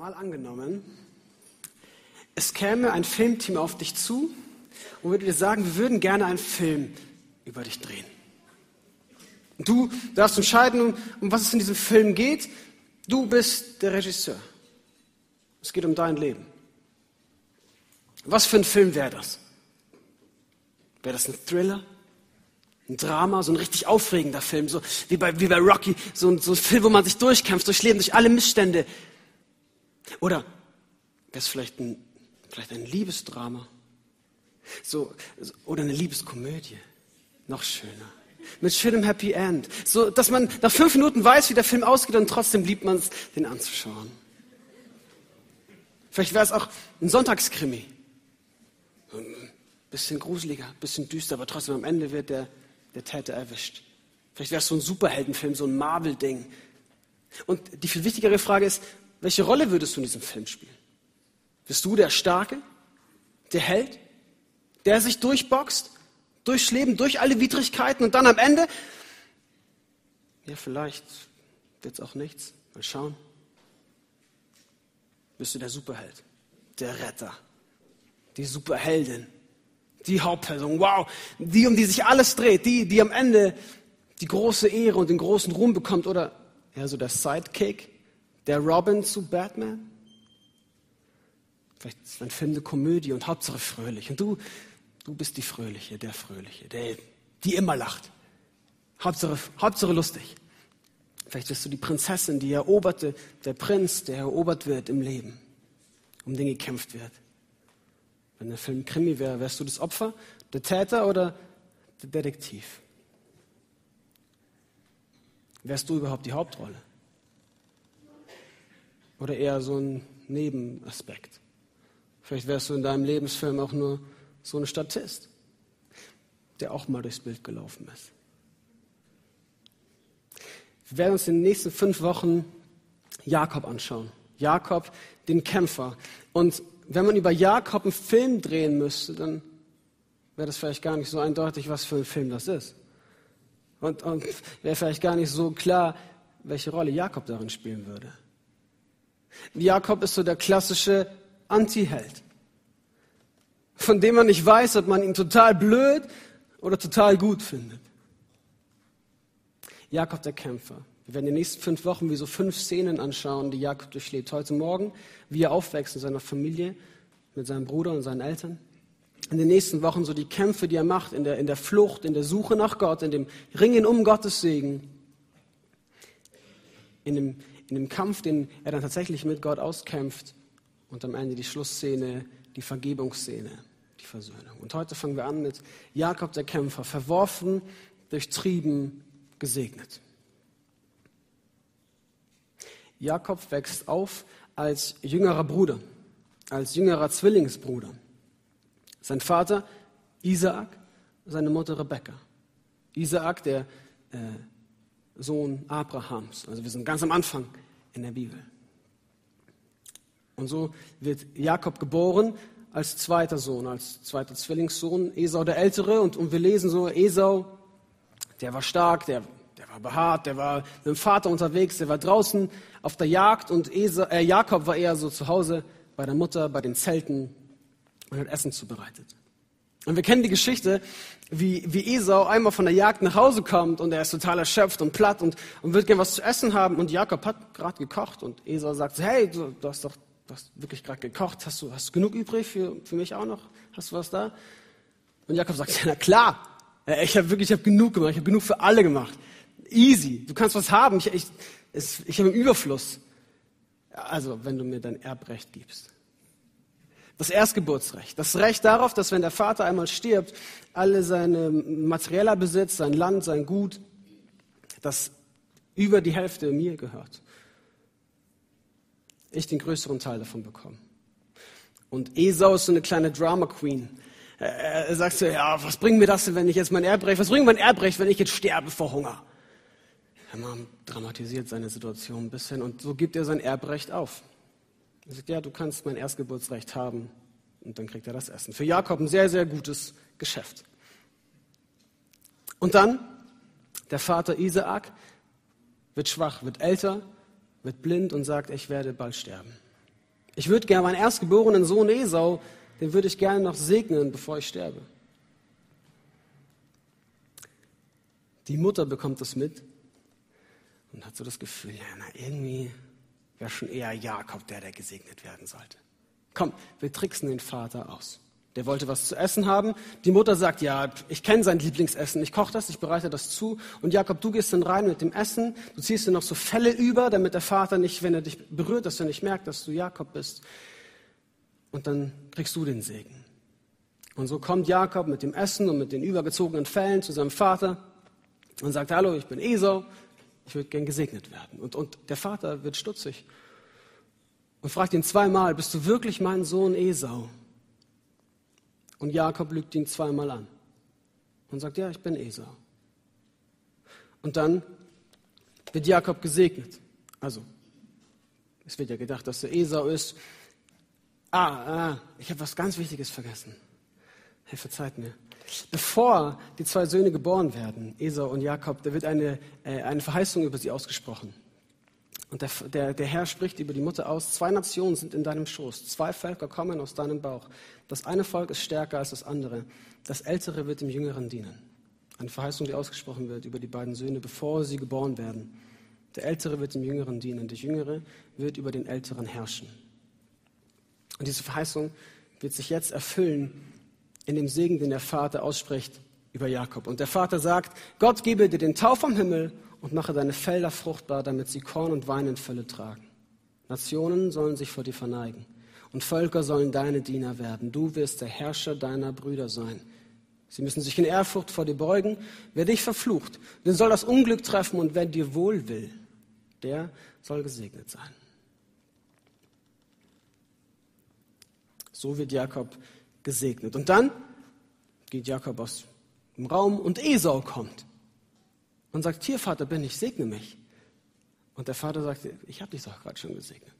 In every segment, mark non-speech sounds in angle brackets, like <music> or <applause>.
Mal angenommen, es käme ein Filmteam auf dich zu und würde dir sagen, wir würden gerne einen Film über dich drehen. Und du darfst entscheiden, um was es in diesem Film geht. Du bist der Regisseur. Es geht um dein Leben. Was für ein Film wäre das? Wäre das ein Thriller? Ein Drama, so ein richtig aufregender Film, so wie bei, wie bei Rocky, so ein, so ein Film, wo man sich durchkämpft, durchs Leben, durch alle Missstände. Oder wäre es vielleicht ein, vielleicht ein Liebesdrama? So, oder eine Liebeskomödie. Noch schöner. Mit schönem Happy End. So, dass man nach fünf Minuten weiß, wie der Film ausgeht und trotzdem liebt man es, den anzuschauen. Vielleicht wäre es auch ein Sonntagskrimi. Ein bisschen gruseliger, ein bisschen düster, aber trotzdem am Ende wird der, der Täter erwischt. Vielleicht wäre es so ein Superheldenfilm, so ein Marvel-Ding. Und die viel wichtigere Frage ist, welche Rolle würdest du in diesem Film spielen? Bist du der Starke, der Held, der sich durchboxt, durchs Leben, durch alle Widrigkeiten und dann am Ende, ja, vielleicht wird es auch nichts. Mal schauen. Bist du der Superheld, der Retter, die Superheldin, die Hauptperson, wow, die, um die sich alles dreht, die, die am Ende die große Ehre und den großen Ruhm bekommt oder ja, so der Sidekick, der Robin zu Batman. Vielleicht ist ein Film eine Komödie und Hauptsache fröhlich. Und du, du bist die Fröhliche, der Fröhliche, der, die immer lacht. Hauptsache, Hauptsache lustig. Vielleicht bist du die Prinzessin, die eroberte, der Prinz, der erobert wird im Leben, um den gekämpft wird. Wenn der Film Krimi wäre, wärst du das Opfer, der Täter oder der Detektiv? Wärst du überhaupt die Hauptrolle? Oder eher so ein Nebenaspekt? Vielleicht wärst du in deinem Lebensfilm auch nur so ein Statist, der auch mal durchs Bild gelaufen ist. Wir werden uns in den nächsten fünf Wochen Jakob anschauen. Jakob, den Kämpfer. Und wenn man über Jakob einen Film drehen müsste, dann wäre das vielleicht gar nicht so eindeutig, was für ein Film das ist. Und, und wäre vielleicht gar nicht so klar, welche Rolle Jakob darin spielen würde. Jakob ist so der klassische Anti-Held, von dem man nicht weiß, ob man ihn total blöd oder total gut findet. Jakob der Kämpfer. Wir werden in den nächsten fünf Wochen wie so fünf Szenen anschauen, die Jakob durchlebt. Heute Morgen, wie er aufwächst in seiner Familie, mit seinem Bruder und seinen Eltern. In den nächsten Wochen so die Kämpfe, die er macht, in der, in der Flucht, in der Suche nach Gott, in dem Ringen um Gottes Segen. In dem, in dem Kampf, den er dann tatsächlich mit Gott auskämpft. Und am Ende die Schlussszene, die Vergebungsszene, die Versöhnung. Und heute fangen wir an mit Jakob der Kämpfer, verworfen, durchtrieben, gesegnet. Jakob wächst auf als jüngerer Bruder, als jüngerer Zwillingsbruder. Sein Vater Isaak, seine Mutter Rebekka. Isaak, der äh, Sohn Abrahams. Also wir sind ganz am Anfang in der Bibel. Und so wird Jakob geboren als zweiter Sohn, als zweiter Zwillingssohn, Esau der Ältere. Und, und wir lesen so, Esau, der war stark, der der war behaart, der war mit dem Vater unterwegs, der war draußen auf der Jagd und Esa, äh, Jakob war eher so zu Hause bei der Mutter, bei den Zelten und hat Essen zubereitet. Und wir kennen die Geschichte, wie, wie Esau einmal von der Jagd nach Hause kommt und er ist total erschöpft und platt und, und wird gern was zu essen haben und Jakob hat gerade gekocht und Esau sagt so, hey, du, du hast doch du hast wirklich gerade gekocht, hast du, hast du genug übrig für, für mich auch noch? Hast du was da? Und Jakob sagt, <laughs> na klar, ich habe wirklich, ich habe genug gemacht, ich habe genug für alle gemacht. Easy. Du kannst was haben. Ich, ich, ich habe einen Überfluss. Also, wenn du mir dein Erbrecht gibst. Das Erstgeburtsrecht. Das Recht darauf, dass wenn der Vater einmal stirbt, alle seine materieller Besitz, sein Land, sein Gut, das über die Hälfte mir gehört. Ich den größeren Teil davon bekomme. Und Esau ist so eine kleine Drama Queen. Er sagt so, ja, was bringt mir das denn, wenn ich jetzt mein Erbrecht, was bringt mein Erbrecht, wenn ich jetzt sterbe vor Hunger? Haman dramatisiert seine Situation ein bisschen und so gibt er sein Erbrecht auf. Er sagt, ja, du kannst mein Erstgeburtsrecht haben und dann kriegt er das Essen. Für Jakob ein sehr, sehr gutes Geschäft. Und dann, der Vater Isaak wird schwach, wird älter, wird blind und sagt, ich werde bald sterben. Ich würde gerne meinen erstgeborenen Sohn Esau, den würde ich gerne noch segnen, bevor ich sterbe. Die Mutter bekommt das mit und hat so das Gefühl, ja, na, irgendwie wäre schon eher Jakob der, der gesegnet werden sollte. Komm, wir tricksen den Vater aus. Der wollte was zu essen haben. Die Mutter sagt, ja, ich kenne sein Lieblingsessen, ich koche das, ich bereite das zu. Und Jakob, du gehst dann rein mit dem Essen, du ziehst dir noch so Felle über, damit der Vater nicht, wenn er dich berührt, dass er nicht merkt, dass du Jakob bist. Und dann kriegst du den Segen. Und so kommt Jakob mit dem Essen und mit den übergezogenen Fellen zu seinem Vater und sagt, hallo, ich bin Esau, ich würde gern gesegnet werden. Und, und der Vater wird stutzig und fragt ihn zweimal, bist du wirklich mein Sohn Esau? Und Jakob lügt ihn zweimal an und sagt, ja, ich bin Esau. Und dann wird Jakob gesegnet. Also, es wird ja gedacht, dass er Esau ist. Ah, ah ich habe was ganz Wichtiges vergessen. Hey, verzeiht mir. Bevor die zwei Söhne geboren werden, Esau und Jakob, da wird eine, äh, eine Verheißung über sie ausgesprochen. Und der, der, der Herr spricht über die Mutter aus, zwei Nationen sind in deinem Schoß, zwei Völker kommen aus deinem Bauch. Das eine Volk ist stärker als das andere, das Ältere wird dem Jüngeren dienen. Eine Verheißung, die ausgesprochen wird über die beiden Söhne, bevor sie geboren werden. Der Ältere wird dem Jüngeren dienen, der Jüngere wird über den Älteren herrschen. Und diese Verheißung wird sich jetzt erfüllen in dem Segen, den der Vater ausspricht über Jakob. Und der Vater sagt, Gott gebe dir den Tau vom Himmel und mache deine Felder fruchtbar, damit sie Korn und Wein in Fülle tragen. Nationen sollen sich vor dir verneigen und Völker sollen deine Diener werden. Du wirst der Herrscher deiner Brüder sein. Sie müssen sich in Ehrfurcht vor dir beugen. Wer dich verflucht, den soll das Unglück treffen und wer dir wohl will, der soll gesegnet sein. So wird Jakob gesegnet. Und dann geht Jakob aus dem Raum und Esau kommt und sagt, hier Vater bin ich, segne mich. Und der Vater sagt, ich habe dich doch gerade schon gesegnet.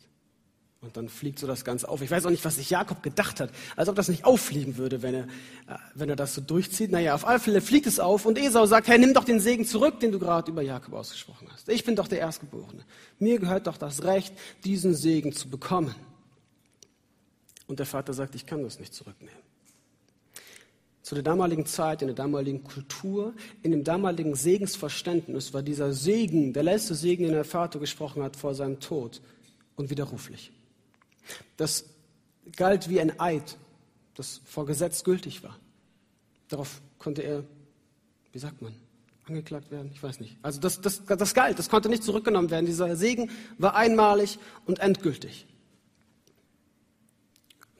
Und dann fliegt so das Ganze auf. Ich weiß auch nicht, was sich Jakob gedacht hat, als ob das nicht auffliegen würde, wenn er, äh, wenn er das so durchzieht. Naja, auf alle Fälle fliegt es auf und Esau sagt, hey, nimm doch den Segen zurück, den du gerade über Jakob ausgesprochen hast. Ich bin doch der Erstgeborene. Mir gehört doch das Recht, diesen Segen zu bekommen. Und der Vater sagt, ich kann das nicht zurücknehmen. Zu der damaligen Zeit, in der damaligen Kultur, in dem damaligen Segensverständnis war dieser Segen, der letzte Segen, den der Vater gesprochen hat vor seinem Tod, unwiderruflich. Das galt wie ein Eid, das vor Gesetz gültig war. Darauf konnte er, wie sagt man, angeklagt werden? Ich weiß nicht. Also das, das, das galt, das konnte nicht zurückgenommen werden. Dieser Segen war einmalig und endgültig.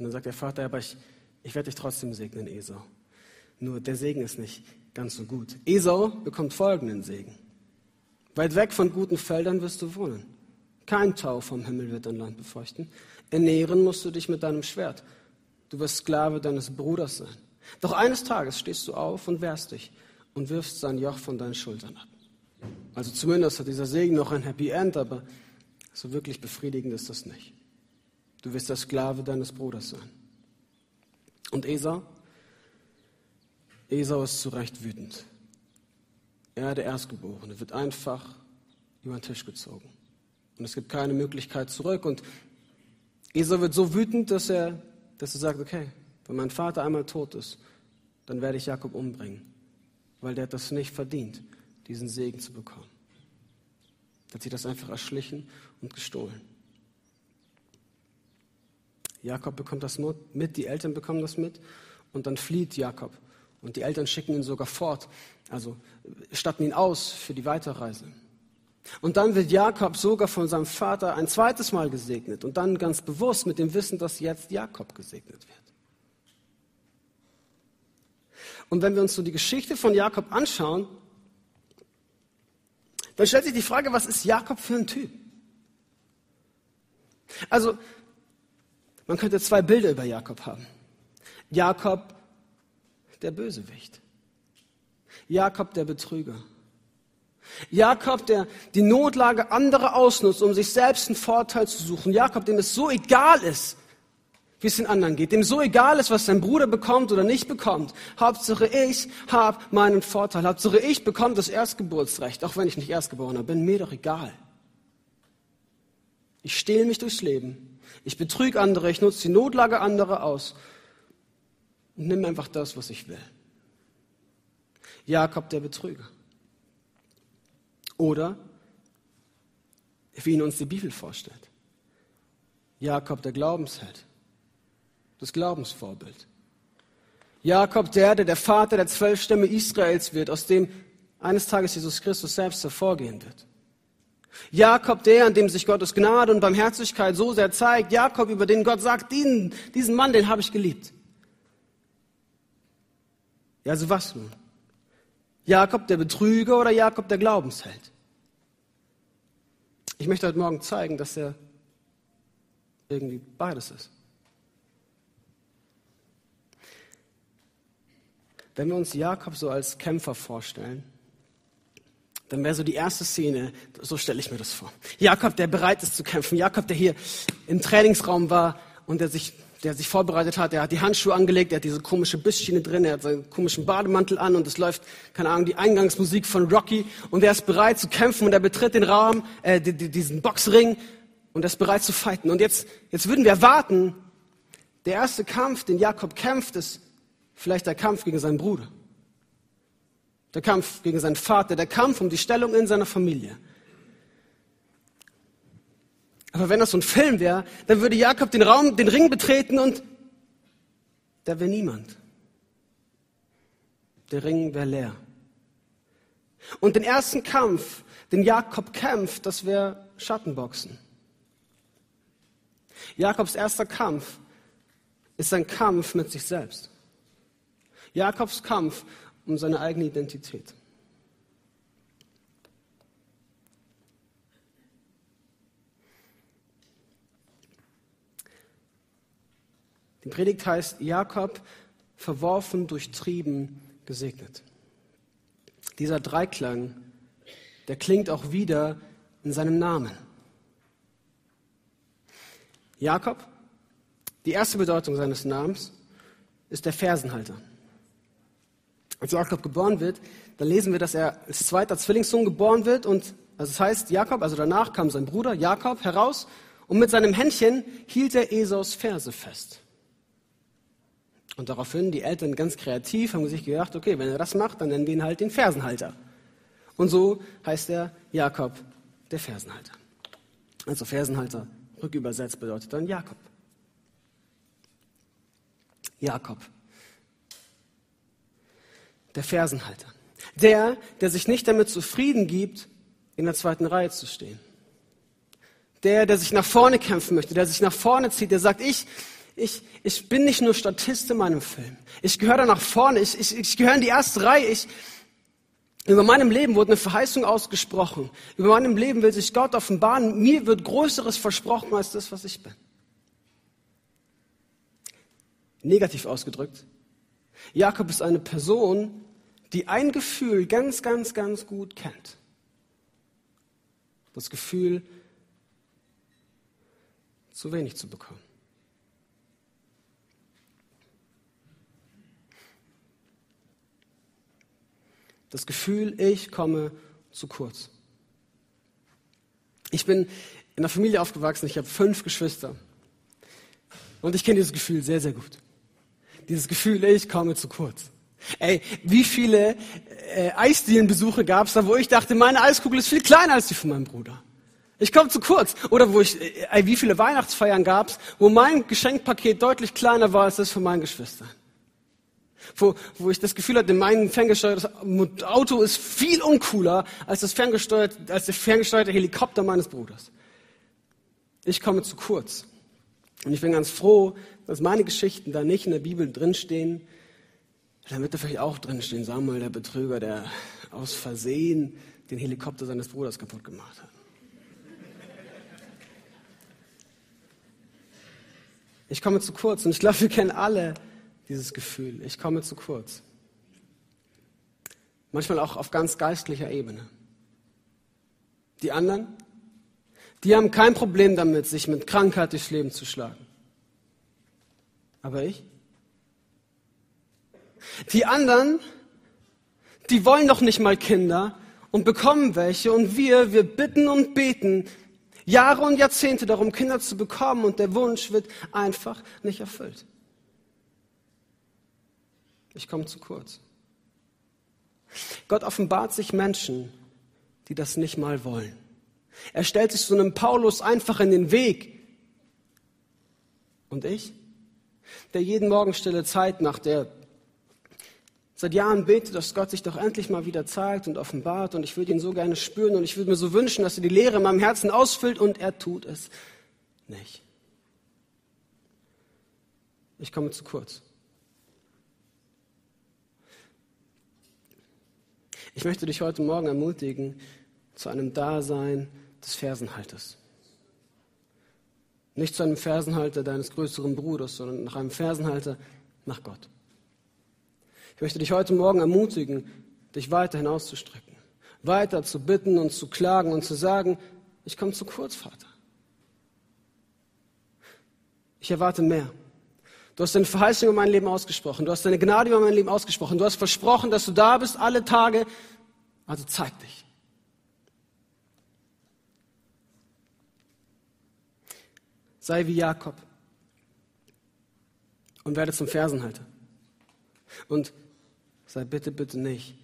Und dann sagt der Vater, aber ich, ich werde dich trotzdem segnen, Esau. Nur der Segen ist nicht ganz so gut. Esau bekommt folgenden Segen. Weit weg von guten Feldern wirst du wohnen. Kein Tau vom Himmel wird dein Land befeuchten. Ernähren musst du dich mit deinem Schwert. Du wirst Sklave deines Bruders sein. Doch eines Tages stehst du auf und wehrst dich und wirfst sein Joch von deinen Schultern ab. Also zumindest hat dieser Segen noch ein Happy End, aber so wirklich befriedigend ist das nicht. Du wirst der Sklave deines Bruders sein. Und Esau? Esau ist zu Recht wütend. Er, der Erstgeborene, wird einfach über den Tisch gezogen. Und es gibt keine Möglichkeit zurück. Und Esau wird so wütend, dass er, dass er sagt, okay, wenn mein Vater einmal tot ist, dann werde ich Jakob umbringen, weil der hat das nicht verdient, diesen Segen zu bekommen. Er hat sich das einfach erschlichen und gestohlen. Jakob bekommt das mit, die Eltern bekommen das mit und dann flieht Jakob und die Eltern schicken ihn sogar fort, also statten ihn aus für die Weiterreise. Und dann wird Jakob sogar von seinem Vater ein zweites Mal gesegnet und dann ganz bewusst mit dem Wissen, dass jetzt Jakob gesegnet wird. Und wenn wir uns so die Geschichte von Jakob anschauen, dann stellt sich die Frage, was ist Jakob für ein Typ? Also, man könnte zwei Bilder über Jakob haben. Jakob der Bösewicht. Jakob der Betrüger. Jakob, der die Notlage anderer ausnutzt, um sich selbst einen Vorteil zu suchen. Jakob, dem es so egal ist, wie es den anderen geht, dem so egal ist, was sein Bruder bekommt oder nicht bekommt. Hauptsache ich habe meinen Vorteil. Hauptsache ich bekomme das Erstgeburtsrecht, auch wenn ich nicht Erstgeborener bin. Mir doch egal. Ich stehle mich durchs Leben. Ich betrüge andere, ich nutze die Notlage anderer aus und nimm einfach das, was ich will. Jakob der Betrüger. Oder wie ihn uns die Bibel vorstellt. Jakob der Glaubensheld, das Glaubensvorbild. Jakob der, der der Vater der zwölf Stämme Israels wird, aus dem eines Tages Jesus Christus selbst hervorgehen wird. Jakob der, an dem sich Gottes Gnade und Barmherzigkeit so sehr zeigt. Jakob, über den Gott sagt, diesen, diesen Mann, den habe ich geliebt. Ja, also was nun? Jakob der Betrüger oder Jakob der Glaubensheld? Ich möchte heute Morgen zeigen, dass er irgendwie beides ist. Wenn wir uns Jakob so als Kämpfer vorstellen, dann wäre so die erste Szene, so stelle ich mir das vor. Jakob, der bereit ist zu kämpfen. Jakob, der hier im Trainingsraum war und der sich, der sich vorbereitet hat. Der hat die Handschuhe angelegt, der hat diese komische Bissschiene drin, er hat seinen komischen Bademantel an und es läuft, keine Ahnung, die Eingangsmusik von Rocky und er ist bereit zu kämpfen und er betritt den Raum, äh, diesen Boxring und er ist bereit zu fighten. Und jetzt, jetzt würden wir erwarten, der erste Kampf, den Jakob kämpft, ist vielleicht der Kampf gegen seinen Bruder. Der Kampf gegen seinen Vater, der Kampf um die Stellung in seiner Familie. Aber wenn das so ein Film wäre, dann würde Jakob den Raum, den Ring betreten und da wäre niemand. Der Ring wäre leer. Und den ersten Kampf, den Jakob kämpft, das wäre Schattenboxen. Jakobs erster Kampf ist ein Kampf mit sich selbst. Jakobs Kampf um seine eigene Identität. Die Predigt heißt Jakob, verworfen, durchtrieben, gesegnet. Dieser Dreiklang, der klingt auch wieder in seinem Namen. Jakob, die erste Bedeutung seines Namens, ist der Fersenhalter. Als Jakob geboren wird, dann lesen wir, dass er als zweiter Zwillingssohn geboren wird und also das heißt Jakob, also danach kam sein Bruder Jakob heraus und mit seinem Händchen hielt er Esaus Ferse fest. Und daraufhin die Eltern ganz kreativ haben sich gedacht, okay, wenn er das macht, dann nennen wir ihn halt den Fersenhalter. Und so heißt er Jakob, der Fersenhalter. Also Fersenhalter, rückübersetzt bedeutet dann Jakob. Jakob, der Fersenhalter. Der, der sich nicht damit zufrieden gibt, in der zweiten Reihe zu stehen. Der, der sich nach vorne kämpfen möchte, der sich nach vorne zieht, der sagt, ich, ich, ich bin nicht nur Statist in meinem Film. Ich gehöre da nach vorne, ich, ich, ich gehöre in die erste Reihe. Ich, über meinem Leben wurde eine Verheißung ausgesprochen. Über meinem Leben will sich Gott offenbaren. Mir wird Größeres versprochen als das, was ich bin. Negativ ausgedrückt. Jakob ist eine Person, die ein Gefühl ganz, ganz, ganz gut kennt. Das Gefühl, zu wenig zu bekommen. Das Gefühl, ich komme zu kurz. Ich bin in einer Familie aufgewachsen, ich habe fünf Geschwister. Und ich kenne dieses Gefühl sehr, sehr gut. Dieses Gefühl, ich komme zu kurz. Ey, wie viele äh, Eisdielenbesuche gab es da, wo ich dachte, meine Eiskugel ist viel kleiner als die von meinem Bruder. Ich komme zu kurz. Oder wo ich, äh, ey, wie viele Weihnachtsfeiern gab es, wo mein Geschenkpaket deutlich kleiner war als das von meinen Geschwistern. Wo, wo ich das Gefühl hatte, mein ferngesteuertes Auto ist viel uncooler als, das ferngesteuerte, als der ferngesteuerte Helikopter meines Bruders. Ich komme zu kurz. Und ich bin ganz froh, dass meine Geschichten da nicht in der Bibel drinstehen, damit da vielleicht auch drinstehen, Samuel, der Betrüger, der aus Versehen den Helikopter seines Bruders kaputt gemacht hat. Ich komme zu kurz und ich glaube, wir kennen alle dieses Gefühl. Ich komme zu kurz. Manchmal auch auf ganz geistlicher Ebene. Die anderen, die haben kein Problem damit, sich mit Krankheit durchs Leben zu schlagen. Aber ich? Die anderen, die wollen doch nicht mal Kinder und bekommen welche und wir, wir bitten und beten. Jahre und Jahrzehnte darum, Kinder zu bekommen und der Wunsch wird einfach nicht erfüllt. Ich komme zu kurz. Gott offenbart sich Menschen, die das nicht mal wollen. Er stellt sich so einem Paulus einfach in den Weg. Und ich, der jeden Morgen stille Zeit macht, der seit Jahren betet, dass Gott sich doch endlich mal wieder zeigt und offenbart und ich würde ihn so gerne spüren und ich würde mir so wünschen, dass er die Leere in meinem Herzen ausfüllt und er tut es nicht. Ich komme zu kurz. Ich möchte dich heute Morgen ermutigen zu einem Dasein des Fersenhalters. Nicht zu einem Fersenhalter deines größeren Bruders, sondern nach einem Fersenhalter nach Gott. Ich möchte dich heute Morgen ermutigen, dich weiterhin auszustrecken, weiter zu bitten und zu klagen und zu sagen, ich komme zu kurz, Vater. Ich erwarte mehr. Du hast deine Verheißung über mein Leben ausgesprochen. Du hast deine Gnade über mein Leben ausgesprochen. Du hast versprochen, dass du da bist alle Tage. Also zeig dich. Sei wie Jakob und werde zum Fersenhalter. Und sei bitte, bitte nicht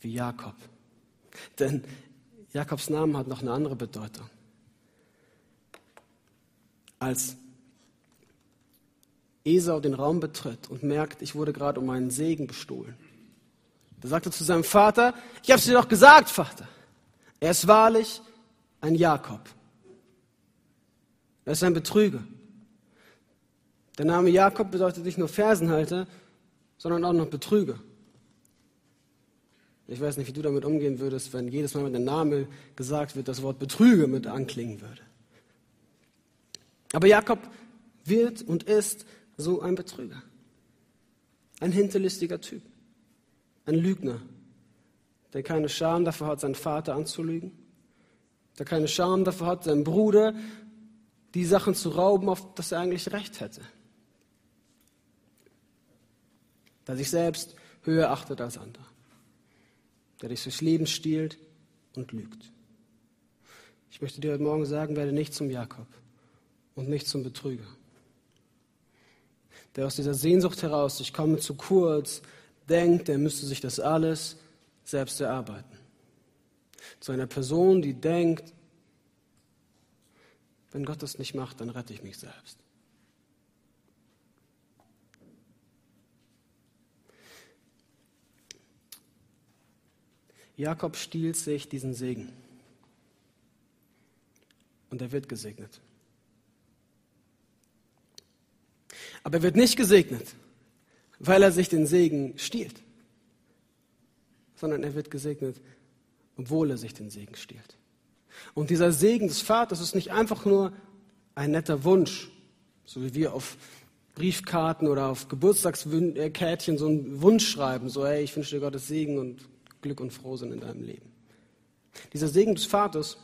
wie Jakob. Denn Jakobs Name hat noch eine andere Bedeutung. Als Esau den Raum betritt und merkt, ich wurde gerade um meinen Segen bestohlen. Da sagt er zu seinem Vater, ich habe es dir doch gesagt, Vater. Er ist wahrlich ein Jakob. Er ist ein Betrüger. Der Name Jakob bedeutet nicht nur Fersenhalter, sondern auch noch Betrüger. Ich weiß nicht, wie du damit umgehen würdest, wenn jedes Mal, wenn der Name gesagt wird, das Wort Betrüger mit anklingen würde. Aber Jakob wird und ist so ein Betrüger. Ein hinterlistiger Typ. Ein Lügner, der keine Scham dafür hat, seinen Vater anzulügen. Der keine Scham dafür hat, seinem Bruder die Sachen zu rauben, auf das er eigentlich recht hätte. Der sich selbst höher achtet als andere der dich durchs Leben stiehlt und lügt. Ich möchte dir heute Morgen sagen, werde nicht zum Jakob und nicht zum Betrüger. Der aus dieser Sehnsucht heraus, ich komme zu kurz, denkt, er müsste sich das alles selbst erarbeiten. Zu einer Person, die denkt, wenn Gott das nicht macht, dann rette ich mich selbst. Jakob stiehlt sich diesen Segen. Und er wird gesegnet. Aber er wird nicht gesegnet, weil er sich den Segen stiehlt, sondern er wird gesegnet, obwohl er sich den Segen stiehlt. Und dieser Segen des Vaters ist nicht einfach nur ein netter Wunsch, so wie wir auf Briefkarten oder auf Geburtstagskärtchen so einen Wunsch schreiben, so hey, ich wünsche dir Gottes Segen und Glück und Frohsinn in deinem Leben. Dieser Segen des Vaters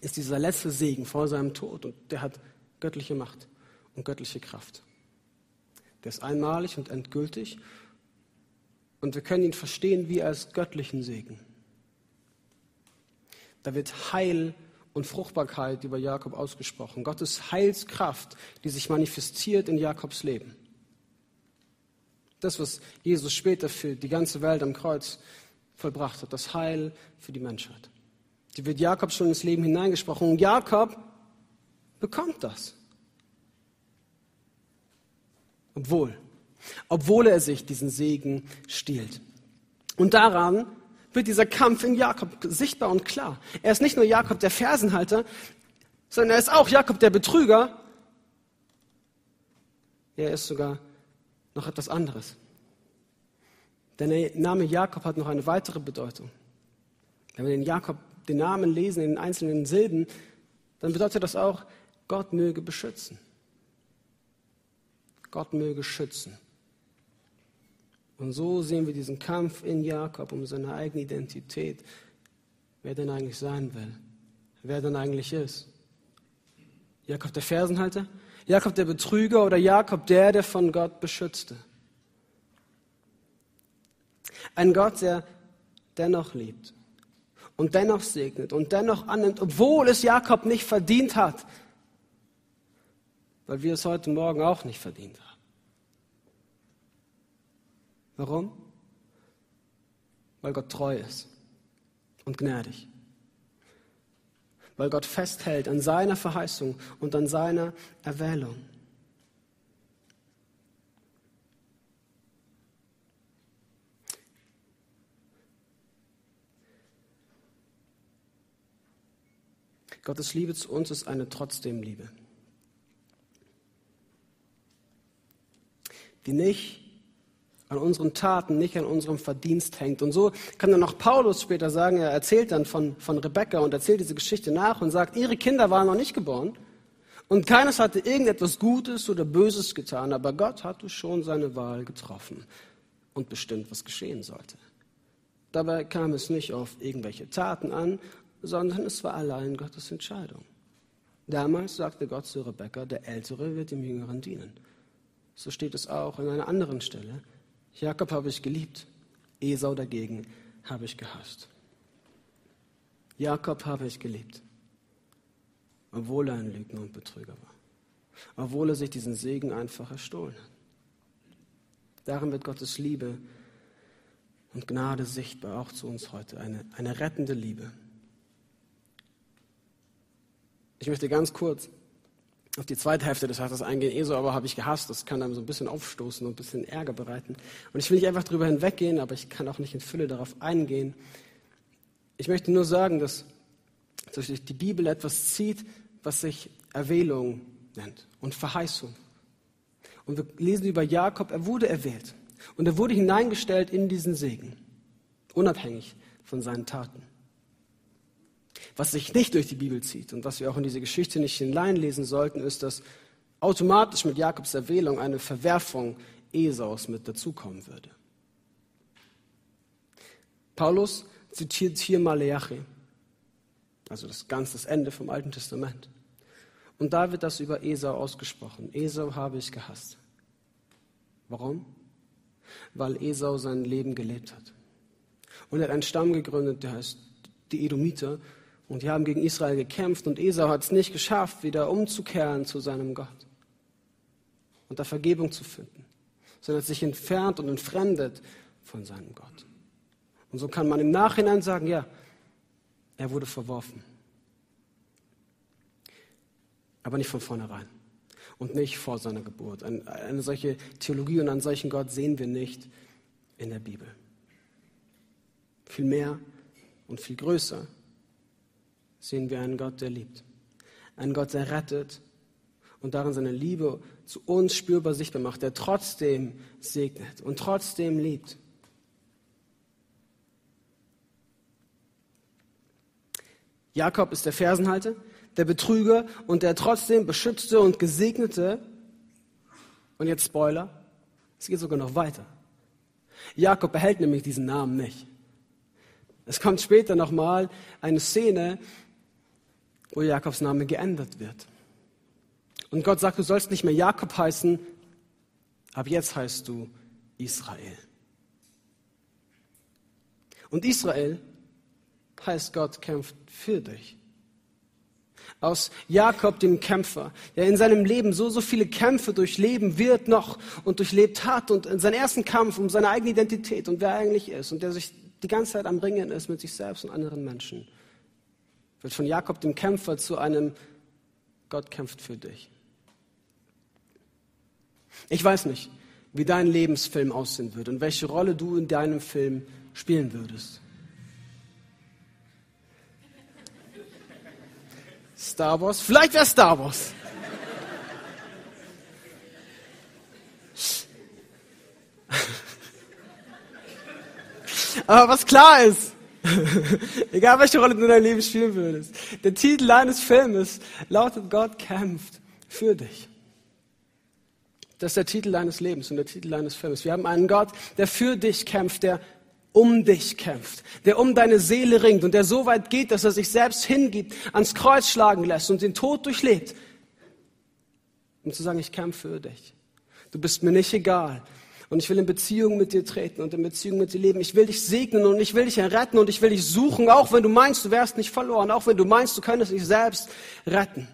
ist dieser letzte Segen vor seinem Tod und der hat göttliche Macht und göttliche Kraft. Der ist einmalig und endgültig und wir können ihn verstehen wie als göttlichen Segen. Da wird Heil und Fruchtbarkeit über Jakob ausgesprochen. Gottes Heilskraft, die sich manifestiert in Jakobs Leben. Das, was Jesus später für die ganze Welt am Kreuz vollbracht hat, das Heil für die Menschheit. Die wird Jakob schon ins Leben hineingesprochen. Und Jakob bekommt das. Obwohl, obwohl er sich diesen Segen stiehlt. Und daran wird dieser Kampf in Jakob sichtbar und klar. Er ist nicht nur Jakob der Fersenhalter, sondern er ist auch Jakob der Betrüger. Er ist sogar noch etwas anderes. Denn der Name Jakob hat noch eine weitere Bedeutung. Wenn wir den Jakob, den Namen lesen in den einzelnen Silben, dann bedeutet das auch, Gott möge beschützen. Gott möge schützen. Und so sehen wir diesen Kampf in Jakob um seine eigene Identität, wer denn eigentlich sein will, wer denn eigentlich ist. Jakob der Fersenhalter, Jakob der Betrüger oder Jakob der, der von Gott beschützte. Ein Gott, der dennoch liebt. und dennoch segnet und dennoch annimmt, obwohl es Jakob nicht verdient hat, weil wir es heute Morgen auch nicht verdient haben. Warum? Weil Gott treu ist und gnädig. Weil Gott festhält an seiner Verheißung und an seiner Erwählung. Gottes Liebe zu uns ist eine trotzdem Liebe, die nicht an unseren Taten, nicht an unserem Verdienst hängt. Und so kann dann auch Paulus später sagen, er erzählt dann von, von Rebekka und erzählt diese Geschichte nach und sagt, ihre Kinder waren noch nicht geboren und keines hatte irgendetwas Gutes oder Böses getan, aber Gott hatte schon seine Wahl getroffen und bestimmt, was geschehen sollte. Dabei kam es nicht auf irgendwelche Taten an, sondern es war allein Gottes Entscheidung. Damals sagte Gott zu Rebekka, der Ältere wird dem Jüngeren dienen. So steht es auch an einer anderen Stelle. Jakob habe ich geliebt, Esau dagegen habe ich gehasst. Jakob habe ich geliebt, obwohl er ein Lügner und Betrüger war, obwohl er sich diesen Segen einfach erstohlen hat. Darin wird Gottes Liebe und Gnade sichtbar, auch zu uns heute, eine, eine rettende Liebe. Ich möchte ganz kurz auf die zweite Hälfte des Satzes eingehen. Esau aber habe ich gehasst. Das kann einem so ein bisschen aufstoßen und ein bisschen Ärger bereiten. Und ich will nicht einfach drüber hinweggehen, aber ich kann auch nicht in Fülle darauf eingehen. Ich möchte nur sagen, dass durch die Bibel etwas zieht, was sich Erwählung nennt und Verheißung. Und wir lesen über Jakob, er wurde erwählt. Und er wurde hineingestellt in diesen Segen, unabhängig von seinen Taten. Was sich nicht durch die Bibel zieht und was wir auch in diese Geschichte nicht hineinlesen sollten, ist, dass automatisch mit Jakobs Erwählung eine Verwerfung Esaus mit dazukommen würde. Paulus zitiert hier Maleachi, also das ganze das Ende vom Alten Testament. Und da wird das über Esau ausgesprochen. Esau habe ich gehasst. Warum? Weil Esau sein Leben gelebt hat. Und er hat einen Stamm gegründet, der heißt die Edomiter. Und die haben gegen Israel gekämpft und Esau hat es nicht geschafft, wieder umzukehren zu seinem Gott und da Vergebung zu finden, sondern hat sich entfernt und entfremdet von seinem Gott. Und so kann man im Nachhinein sagen, ja, er wurde verworfen. Aber nicht von vornherein und nicht vor seiner Geburt. Eine solche Theologie und einen solchen Gott sehen wir nicht in der Bibel. Viel mehr und viel größer sehen wir einen Gott, der liebt. Einen Gott, der rettet und darin seine Liebe zu uns spürbar sichtbar macht, der trotzdem segnet und trotzdem liebt. Jakob ist der Fersenhalter, der Betrüger und der trotzdem beschützte und gesegnete. Und jetzt Spoiler, es geht sogar noch weiter. Jakob behält nämlich diesen Namen nicht. Es kommt später nochmal eine Szene, wo Jakobs Name geändert wird. Und Gott sagt, du sollst nicht mehr Jakob heißen, ab jetzt heißt du Israel. Und Israel heißt, Gott kämpft für dich. Aus Jakob, dem Kämpfer, der in seinem Leben so, so viele Kämpfe durchleben wird noch und durchlebt hat und in seinen ersten Kampf um seine eigene Identität und wer er eigentlich ist und der sich die ganze Zeit am Ringen ist mit sich selbst und anderen Menschen wird von Jakob dem Kämpfer zu einem Gott kämpft für dich. Ich weiß nicht, wie dein Lebensfilm aussehen wird und welche Rolle du in deinem Film spielen würdest. Star Wars? Vielleicht wäre Star Wars. <laughs> Aber was klar ist, <laughs> Egal welche Rolle du in deinem Leben spielen würdest. Der Titel eines Filmes lautet Gott kämpft für dich. Das ist der Titel deines Lebens und der Titel deines Films. Wir haben einen Gott, der für dich kämpft, der um dich kämpft, der um deine Seele ringt und der so weit geht, dass er sich selbst hingibt, ans Kreuz schlagen lässt und den Tod durchlebt, um zu sagen, ich kämpfe für dich. Du bist mir nicht egal. Und ich will in Beziehung mit dir treten und in Beziehung mit dir leben. Ich will dich segnen und ich will dich erretten und ich will dich suchen, auch wenn du meinst, du wärst nicht verloren, auch wenn du meinst, du könntest dich selbst retten.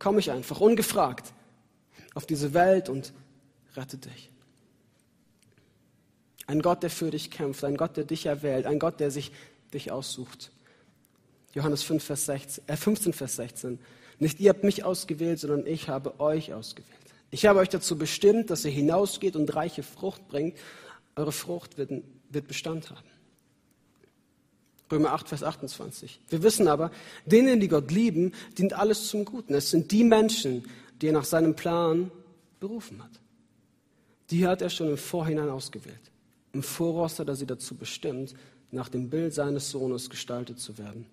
Komm ich einfach ungefragt auf diese Welt und rette dich. Ein Gott, der für dich kämpft, ein Gott, der dich erwählt, ein Gott, der sich dich aussucht. Johannes 5, Vers 16, äh 15, Vers 16. Nicht ihr habt mich ausgewählt, sondern ich habe euch ausgewählt. Ich habe euch dazu bestimmt, dass ihr hinausgeht und reiche Frucht bringt. Eure Frucht wird, wird Bestand haben. Römer 8, Vers 28. Wir wissen aber, denen, die Gott lieben, dient alles zum Guten. Es sind die Menschen, die er nach seinem Plan berufen hat. Die hat er schon im Vorhinein ausgewählt. Im Voraus hat er sie dazu bestimmt, nach dem Bild seines Sohnes gestaltet zu werden.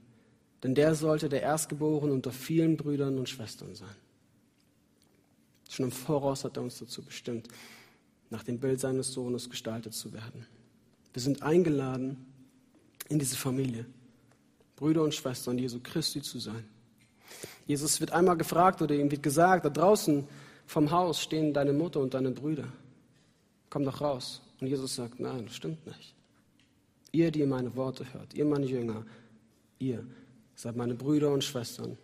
Denn der sollte der Erstgeborene unter vielen Brüdern und Schwestern sein. Schon im Voraus hat er uns dazu bestimmt, nach dem Bild seines Sohnes gestaltet zu werden. Wir sind eingeladen, in diese Familie, Brüder und Schwestern Jesu Christi zu sein. Jesus wird einmal gefragt oder ihm wird gesagt, da draußen vom Haus stehen deine Mutter und deine Brüder. Komm doch raus. Und Jesus sagt, nein, das stimmt nicht. Ihr, die meine Worte hört, ihr meine Jünger, ihr seid meine Brüder und Schwestern.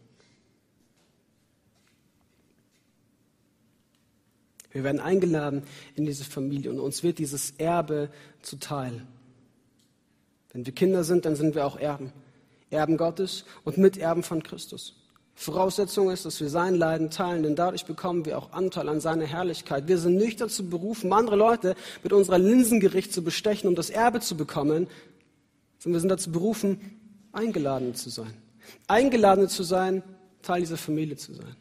Wir werden eingeladen in diese Familie und uns wird dieses Erbe zuteil. Wenn wir Kinder sind, dann sind wir auch Erben. Erben Gottes und Miterben von Christus. Voraussetzung ist, dass wir sein Leiden teilen, denn dadurch bekommen wir auch Anteil an seiner Herrlichkeit. Wir sind nicht dazu berufen, andere Leute mit unserer Linsengericht zu bestechen, um das Erbe zu bekommen, sondern wir sind dazu berufen, eingeladen zu sein. Eingeladen zu sein, Teil dieser Familie zu sein.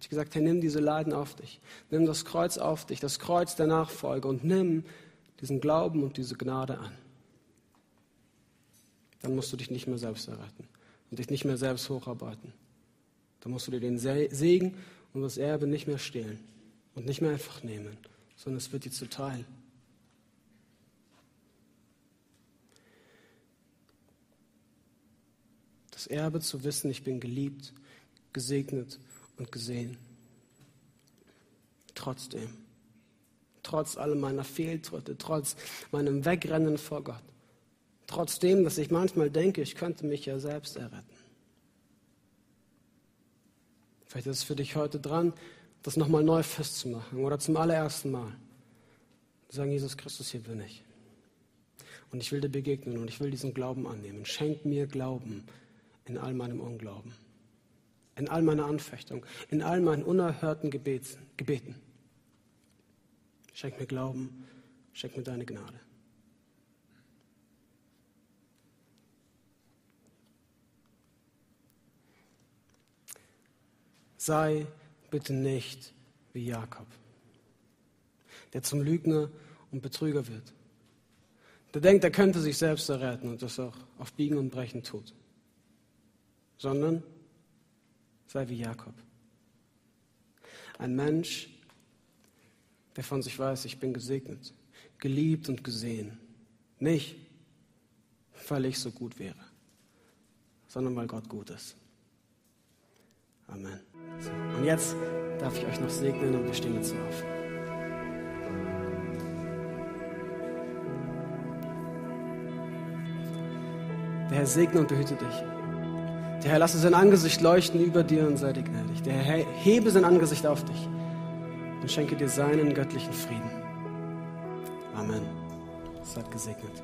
Ich gesagt, Herr, nimm diese Leiden auf dich. Nimm das Kreuz auf dich, das Kreuz der Nachfolge und nimm diesen Glauben und diese Gnade an. Dann musst du dich nicht mehr selbst erretten und dich nicht mehr selbst hocharbeiten. Dann musst du dir den Segen und das Erbe nicht mehr stehlen und nicht mehr einfach nehmen, sondern es wird dir zuteil. Das Erbe zu wissen, ich bin geliebt, gesegnet und gesehen. Trotzdem, trotz all meiner Fehltritte, trotz meinem Wegrennen vor Gott, trotzdem, dass ich manchmal denke, ich könnte mich ja selbst erretten. Vielleicht ist es für dich heute dran, das nochmal neu festzumachen oder zum allerersten Mal. Sagen, Jesus Christus, hier bin ich. Und ich will dir begegnen und ich will diesen Glauben annehmen. Schenk mir Glauben in all meinem Unglauben in all meiner Anfechtung, in all meinen unerhörten Gebeten. Schenk mir Glauben, schenk mir deine Gnade. Sei bitte nicht wie Jakob, der zum Lügner und Betrüger wird. Der denkt, er könnte sich selbst erretten und das auch auf Biegen und Brechen tut. Sondern Sei wie Jakob. Ein Mensch, der von sich weiß, ich bin gesegnet, geliebt und gesehen. Nicht, weil ich so gut wäre, sondern weil Gott gut ist. Amen. Und jetzt darf ich euch noch segnen und wir stehen jetzt auf. Der Herr segne und behüte dich. Der Herr lasse sein Angesicht leuchten über dir und sei dir gnädig. Der Herr hebe sein Angesicht auf dich und schenke dir seinen göttlichen Frieden. Amen. Seid gesegnet.